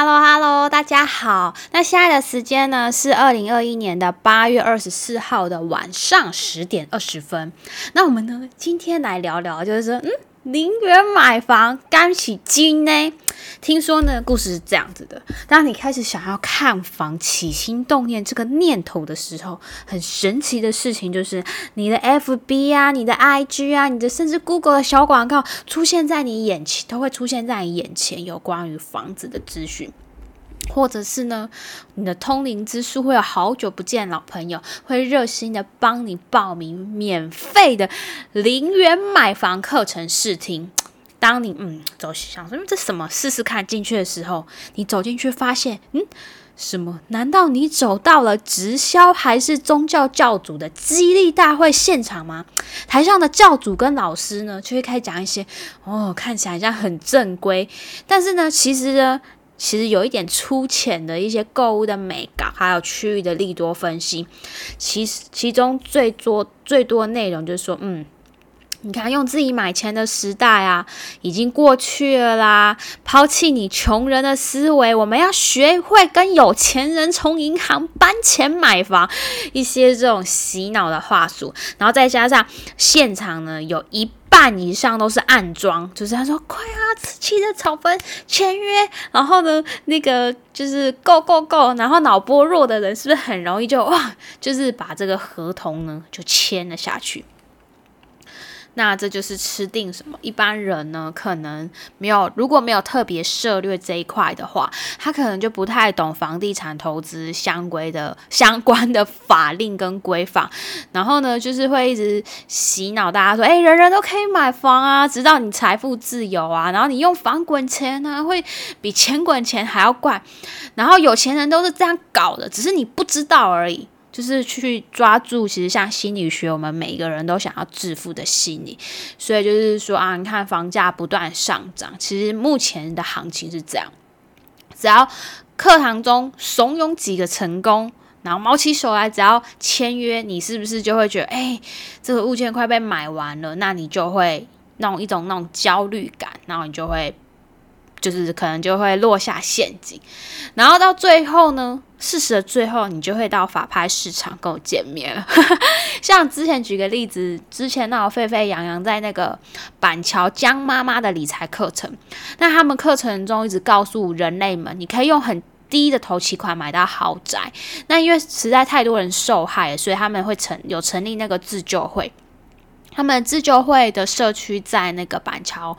Hello Hello，大家好。那现在的时间呢是二零二一年的八月二十四号的晚上十点二十分。那我们呢今天来聊聊，就是说，嗯，零元买房干起金呢？听说呢故事是这样子的：当你开始想要看房、起心动念这个念头的时候，很神奇的事情就是你的 FB 啊、你的 IG 啊、你的甚至 Google 的小广告出现在你眼前，都会出现在你眼前有关于房子的资讯。或者是呢，你的通灵之书会有好久不见老朋友，会热心的帮你报名免费的零元买房课程试听。当你嗯走想说这什么试试看进去的时候，你走进去发现嗯什么？难道你走到了直销还是宗教教主的激励大会现场吗？台上的教主跟老师呢，就会开始讲一些哦看起来像很正规，但是呢其实呢。其实有一点粗浅的一些购物的美感，还有区域的利多分析。其实其中最多最多内容就是说，嗯，你看用自己买钱的时代啊，已经过去了啦。抛弃你穷人的思维，我们要学会跟有钱人从银行搬钱买房，一些这种洗脑的话术。然后再加上现场呢，有一。半以上都是暗装，就是他说快啊，气的草分签约，然后呢，那个就是够够够，然后脑波弱的人是不是很容易就哇，就是把这个合同呢就签了下去。那这就是吃定什么？一般人呢，可能没有，如果没有特别涉略这一块的话，他可能就不太懂房地产投资相关的相关的法令跟规范。然后呢，就是会一直洗脑大家说，哎，人人都可以买房啊，直到你财富自由啊，然后你用房滚钱啊，会比钱滚钱还要快。然后有钱人都是这样搞的，只是你不知道而已。就是去抓住，其实像心理学，我们每一个人都想要致富的心理，所以就是说啊，你看房价不断上涨，其实目前的行情是这样，只要课堂中怂恿几个成功，然后毛起手来，只要签约，你是不是就会觉得，哎，这个物件快被买完了，那你就会那种一种那种焦虑感，然后你就会。就是可能就会落下陷阱，然后到最后呢，事实的最后，你就会到法拍市场跟我见面了。像之前举个例子，之前闹沸沸扬扬在那个板桥江妈妈的理财课程，那他们课程中一直告诉人类们，你可以用很低的头期款买到豪宅。那因为实在太多人受害，所以他们会成有成立那个自救会，他们自救会的社区在那个板桥。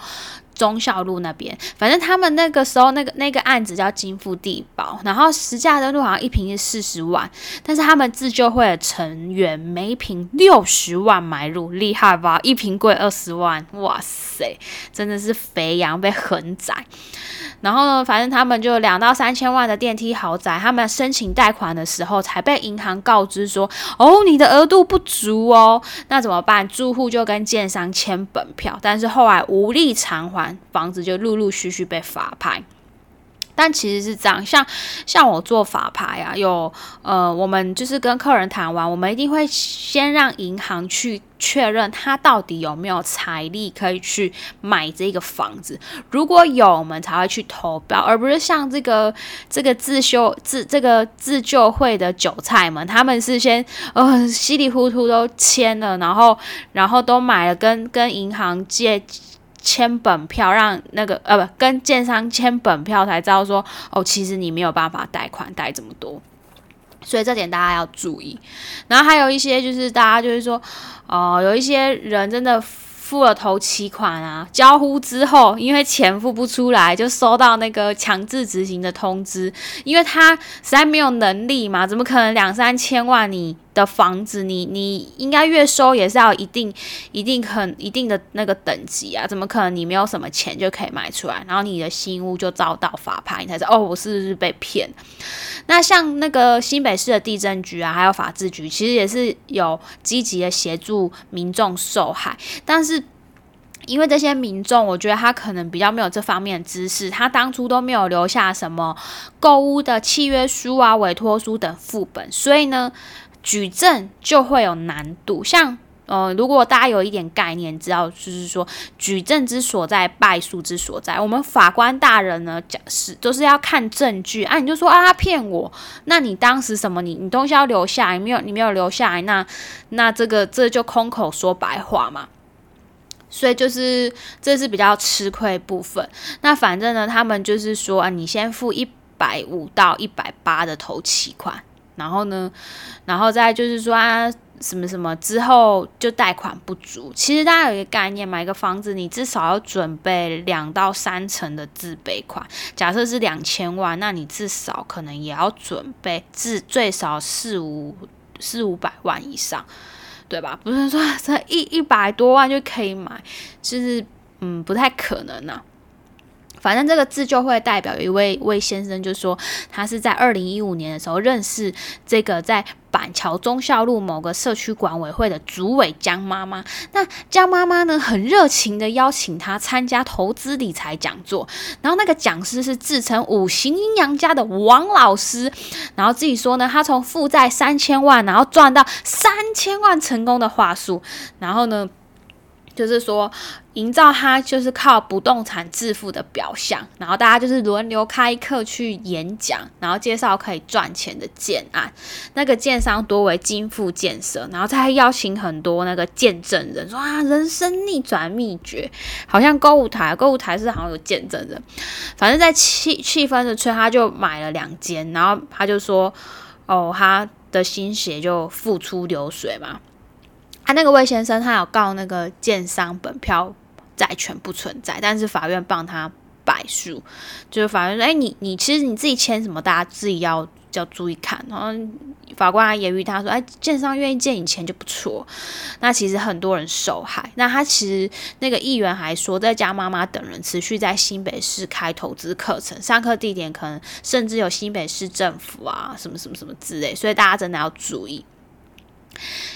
忠孝路那边，反正他们那个时候那个那个案子叫金富地堡，然后实价的路好像一平是四十万，但是他们自救会的成员每平六十万买入，厉害吧？一平贵二十万，哇塞，真的是肥羊被横宰。然后呢，反正他们就两到三千万的电梯豪宅，他们申请贷款的时候才被银行告知说，哦，你的额度不足哦，那怎么办？住户就跟建商签本票，但是后来无力偿还，房子就陆陆续续被法拍。但其实是这样，像像我做法牌啊，有呃，我们就是跟客人谈完，我们一定会先让银行去确认他到底有没有财力可以去买这个房子。如果有，我们才会去投标，而不是像这个这个自修自这个自救会的韭菜们，他们是先呃稀里糊涂都签了，然后然后都买了，跟跟银行借。签本票，让那个呃不跟建商签本票，才知道说哦，其实你没有办法贷款贷这么多，所以这点大家要注意。然后还有一些就是大家就是说，哦，有一些人真的。付了头期款啊，交付之后，因为钱付不出来，就收到那个强制执行的通知。因为他实在没有能力嘛，怎么可能两三千万你的房子，你你应该月收也是要一定一定很一定的那个等级啊？怎么可能你没有什么钱就可以卖出来？然后你的新屋就遭到法拍，你才知道哦，我是不是被骗？那像那个新北市的地震局啊，还有法制局，其实也是有积极的协助民众受害，但是。因为这些民众，我觉得他可能比较没有这方面的知识，他当初都没有留下什么购物的契约书啊、委托书等副本，所以呢，举证就会有难度。像呃，如果大家有一点概念，知道就是说举证之所在，败诉之所在。我们法官大人呢讲是都是要看证据啊，你就说啊他骗我，那你当时什么你你东西要留下，你没有你没有留下来，那那这个这就空口说白话嘛。所以就是这是比较吃亏部分。那反正呢，他们就是说啊，你先付一百五到一百八的头期款，然后呢，然后再就是说啊。什么什么之后就贷款不足，其实大家有一个概念，买一个房子你至少要准备两到三成的自备款。假设是两千万，那你至少可能也要准备至最少四五四五百万以上，对吧？不是说这一一百多万就可以买，就是嗯不太可能呐。反正这个自救会代表有一位魏先生，就说他是在二零一五年的时候认识这个在板桥忠孝路某个社区管委会的主委江妈妈。那江妈妈呢，很热情的邀请他参加投资理财讲座。然后那个讲师是自称五行阴阳家的王老师，然后自己说呢，他从负债三千万，然后赚到三千万成功的话术。然后呢？就是说，营造他就是靠不动产致富的表象，然后大家就是轮流开课去演讲，然后介绍可以赚钱的建案。那个建商多为金富建设，然后再邀请很多那个见证人，说啊，人生逆转秘诀，好像购物台，购物台是好像有见证人。反正在气气氛的吹，他就买了两间，然后他就说，哦，他的心血就付出流水嘛。他那个魏先生，他有告那个建商本票债权不存在，但是法院帮他败诉，就是法院说，哎，你你其实你自己签什么，大家自己要要注意看。然后法官还言语他说，哎，建商愿意借你钱就不错。那其实很多人受害。那他其实那个议员还说，在家妈妈等人持续在新北市开投资课程，上课地点可能甚至有新北市政府啊，什么什么什么之类，所以大家真的要注意。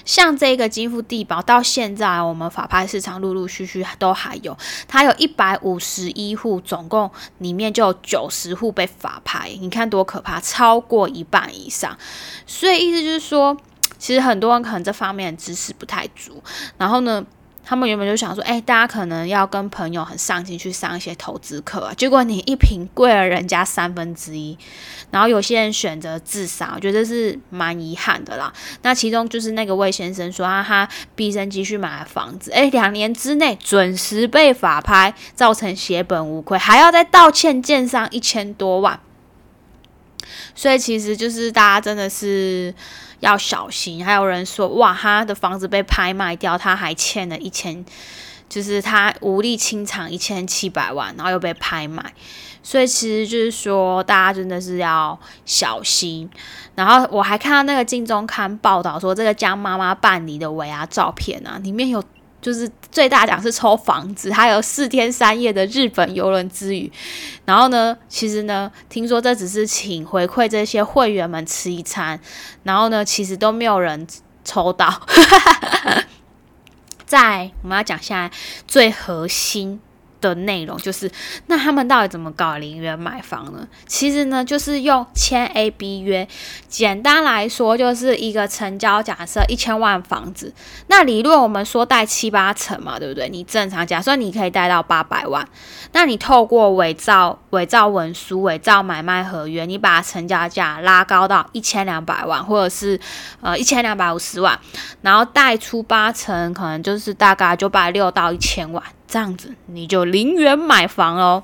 像这个金富地堡，到现在我们法拍市场陆陆续续都还有，它有一百五十一户，总共里面就有九十户被法拍，你看多可怕，超过一半以上。所以意思就是说，其实很多人可能这方面知识不太足，然后呢？他们原本就想说，哎，大家可能要跟朋友很上进去上一些投资课啊，结果你一瓶贵了人家三分之一，然后有些人选择自杀，我觉得是蛮遗憾的啦。那其中就是那个魏先生说，他毕生积蓄买了房子，哎，两年之内准时被法拍，造成血本无归，还要再道歉建商一千多万，所以其实就是大家真的是。要小心，还有人说哇，他的房子被拍卖掉，他还欠了一千，就是他无力清偿一千七百万，然后又被拍卖，所以其实就是说，大家真的是要小心。然后我还看到那个《镜中刊》报道说，这个江妈妈办理的尾牙照片啊，里面有。就是最大奖是抽房子，还有四天三夜的日本游轮之旅。然后呢，其实呢，听说这只是请回馈这些会员们吃一餐。然后呢，其实都没有人抽到。在我们要讲现在最核心。的内容就是，那他们到底怎么搞零元买房呢？其实呢，就是用签 A B 约。简单来说，就是一个成交假设一千万房子，那理论我们说贷七八成嘛，对不对？你正常假设你可以贷到八百万，那你透过伪造伪造文书、伪造买卖合约，你把成交价拉高到一千两百万，或者是呃一千两百五十万，然后贷出八成，可能就是大概九百六到一千万。这样子你就零元买房哦，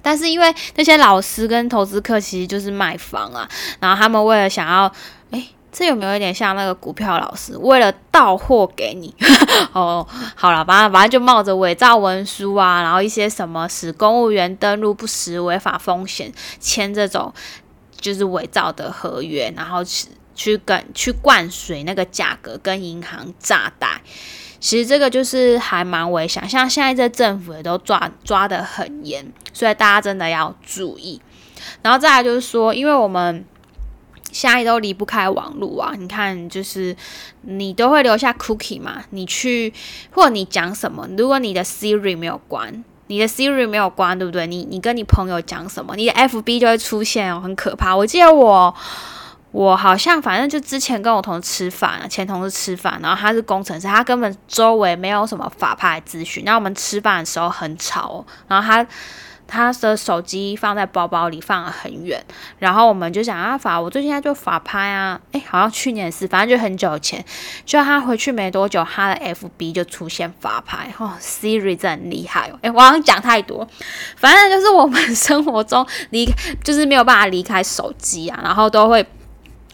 但是因为那些老师跟投资客其实就是卖房啊，然后他们为了想要，哎，这有没有一点像那个股票老师为了到货给你？哦，好了，反正反正就冒着伪造文书啊，然后一些什么使公务员登录不实、违法风险签这种就是伪造的合约，然后去跟去灌水那个价格跟银行炸贷。其实这个就是还蛮危险，像现在这政府也都抓抓得很严，所以大家真的要注意。然后再来就是说，因为我们现在都离不开网络啊，你看，就是你都会留下 cookie 嘛，你去或者你讲什么，如果你的 Siri 没有关，你的 Siri 没有关，对不对？你你跟你朋友讲什么，你的 FB 就会出现哦，很可怕。我记得我。我好像反正就之前跟我同事吃饭，前同事吃饭，然后他是工程师，他根本周围没有什么法拍资讯。那我们吃饭的时候很吵，然后他。他的手机放在包包里，放了很远。然后我们就想啊，法，我最近在做法拍啊，诶，好像去年是，反正就很久前。就他回去没多久，他的 FB 就出现法拍。哦，Siri 真很厉害哦。诶，我好像讲太多，反正就是我们生活中离，就是没有办法离开手机啊，然后都会。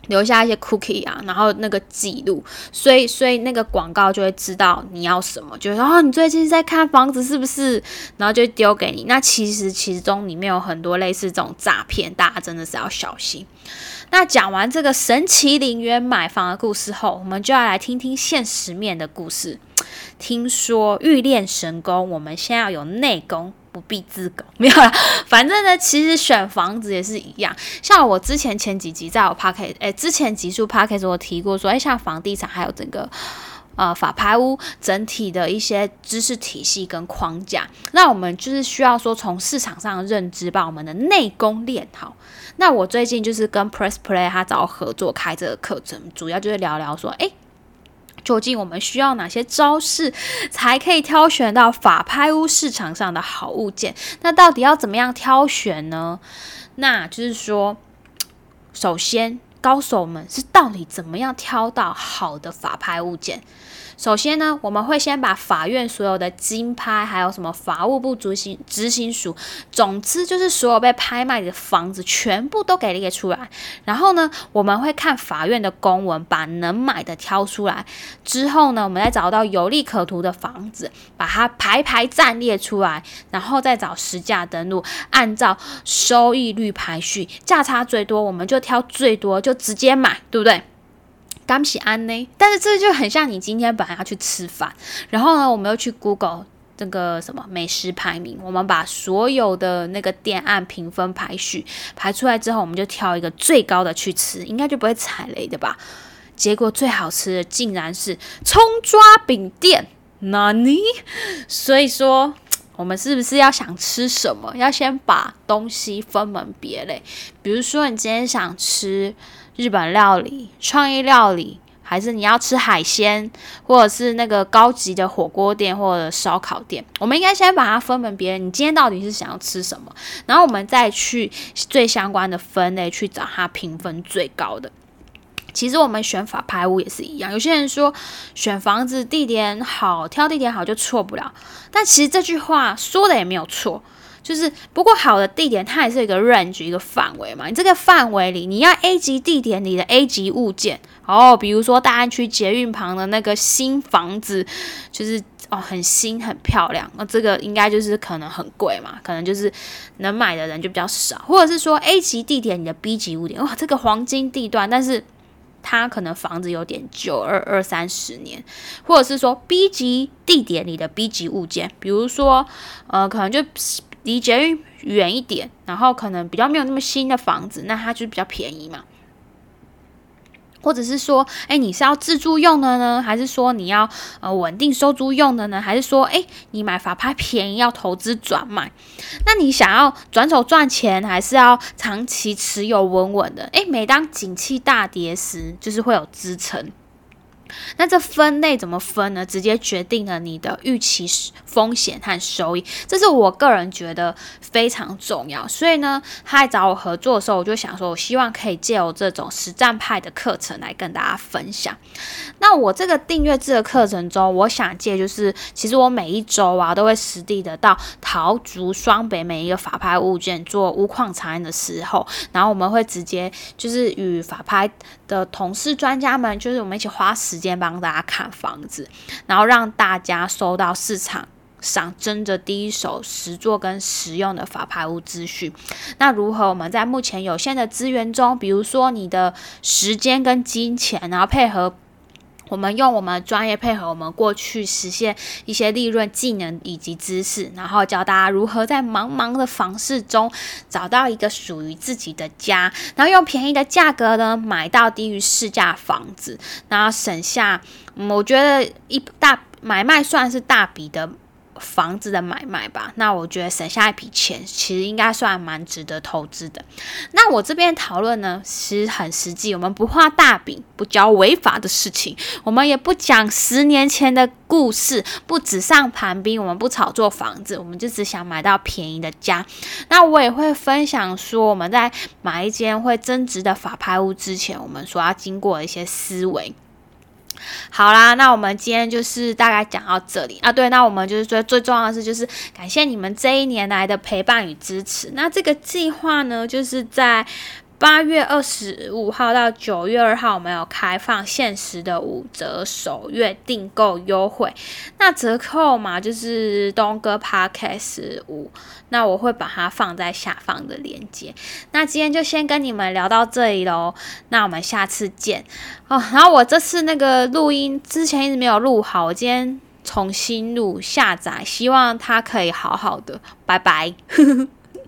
留下一些 cookie 啊，然后那个记录，所以所以那个广告就会知道你要什么，就是哦，你最近在看房子是不是？然后就丢给你。那其实其中里面有很多类似这种诈骗，大家真的是要小心。那讲完这个神奇陵园买房的故事后，我们就要来听听现实面的故事。听说欲练神功，我们先要有内功。不必自狗，没有啦。反正呢，其实选房子也是一样。像我之前前几集在我 p a r k e 哎，之前集数 p a r k e 我提过说，哎，像房地产还有整个呃法拍屋整体的一些知识体系跟框架，那我们就是需要说从市场上的认知把我们的内功练好。那我最近就是跟 Press Play 他找我合作开这个课程，主要就是聊聊说，哎。究竟我们需要哪些招式，才可以挑选到法拍屋市场上的好物件？那到底要怎么样挑选呢？那就是说，首先高手们是到底怎么样挑到好的法拍物件？首先呢，我们会先把法院所有的金拍，还有什么法务部执行执行署，总之就是所有被拍卖的房子全部都给列出来。然后呢，我们会看法院的公文，把能买的挑出来。之后呢，我们再找到有利可图的房子，把它排排站列出来，然后再找实价登录，按照收益率排序，价差最多我们就挑最多，就直接买，对不对？刚起安呢，但是这就很像你今天本来要去吃饭，然后呢，我们又去 Google 这个什么美食排名，我们把所有的那个店按评分排序排出来之后，我们就挑一个最高的去吃，应该就不会踩雷的吧？结果最好吃的竟然是葱抓饼店，哪里？所以说，我们是不是要想吃什么，要先把东西分门别类？比如说，你今天想吃。日本料理、创意料理，还是你要吃海鲜，或者是那个高级的火锅店或者烧烤店？我们应该先把它分门别类。你今天到底是想要吃什么？然后我们再去最相关的分类去找它评分最高的。其实我们选法拍屋也是一样。有些人说选房子地点好，挑地点好就错不了。但其实这句话说的也没有错。就是不过好的地点，它也是一个 range 一个范围嘛。你这个范围里，你要 A 级地点里的 A 级物件哦，比如说大安区捷运旁的那个新房子，就是哦很新很漂亮，那这个应该就是可能很贵嘛，可能就是能买的人就比较少。或者是说 A 级地点里的 B 级物件，哇，这个黄金地段，但是它可能房子有点旧，二二三十年。或者是说 B 级地点里的 B 级物件，比如说呃，可能就。离捷运远一点，然后可能比较没有那么新的房子，那它就比较便宜嘛。或者是说，哎，你是要自住用的呢，还是说你要呃稳定收租用的呢？还是说，哎，你买法拍便宜要投资转卖？那你想要转手赚钱，还是要长期持有稳稳的？哎，每当景气大跌时，就是会有支撑。那这分类怎么分呢？直接决定了你的预期风险和收益，这是我个人觉得非常重要。所以呢，他来找我合作的时候，我就想说，我希望可以借由这种实战派的课程来跟大家分享。那我这个订阅制的课程中，我想借就是，其实我每一周啊，都会实地的到桃竹双北每一个法拍物件做屋况查验的时候，然后我们会直接就是与法拍的同事专家们，就是我们一起花时。间帮大家看房子，然后让大家收到市场上真的第一手实做跟实用的法拍屋资讯。那如何我们在目前有限的资源中，比如说你的时间跟金钱，然后配合。我们用我们专业配合我们过去实现一些利润、技能以及知识，然后教大家如何在茫茫的房市中找到一个属于自己的家，然后用便宜的价格呢买到低于市价房子，然后省下，我觉得一大买卖算是大笔的房子的买卖吧，那我觉得省下一笔钱，其实应该算蛮值得投资的。那我这边讨论呢，其实很实际，我们不画大饼，不教违法的事情，我们也不讲十年前的故事，不纸上谈兵，我们不炒作房子，我们就只想买到便宜的家。那我也会分享说，我们在买一间会增值的法拍屋之前，我们所要经过的一些思维。好啦，那我们今天就是大概讲到这里啊。对，那我们就是说最重要的是，就是感谢你们这一年来的陪伴与支持。那这个计划呢，就是在。八月二十五号到九月二号，我们有开放限时的五折首月订购优惠。那折扣嘛就是东哥 Podcast 五，那我会把它放在下方的链接。那今天就先跟你们聊到这里喽，那我们下次见哦。然后我这次那个录音之前一直没有录好，我今天重新录下载，希望它可以好好的。拜拜。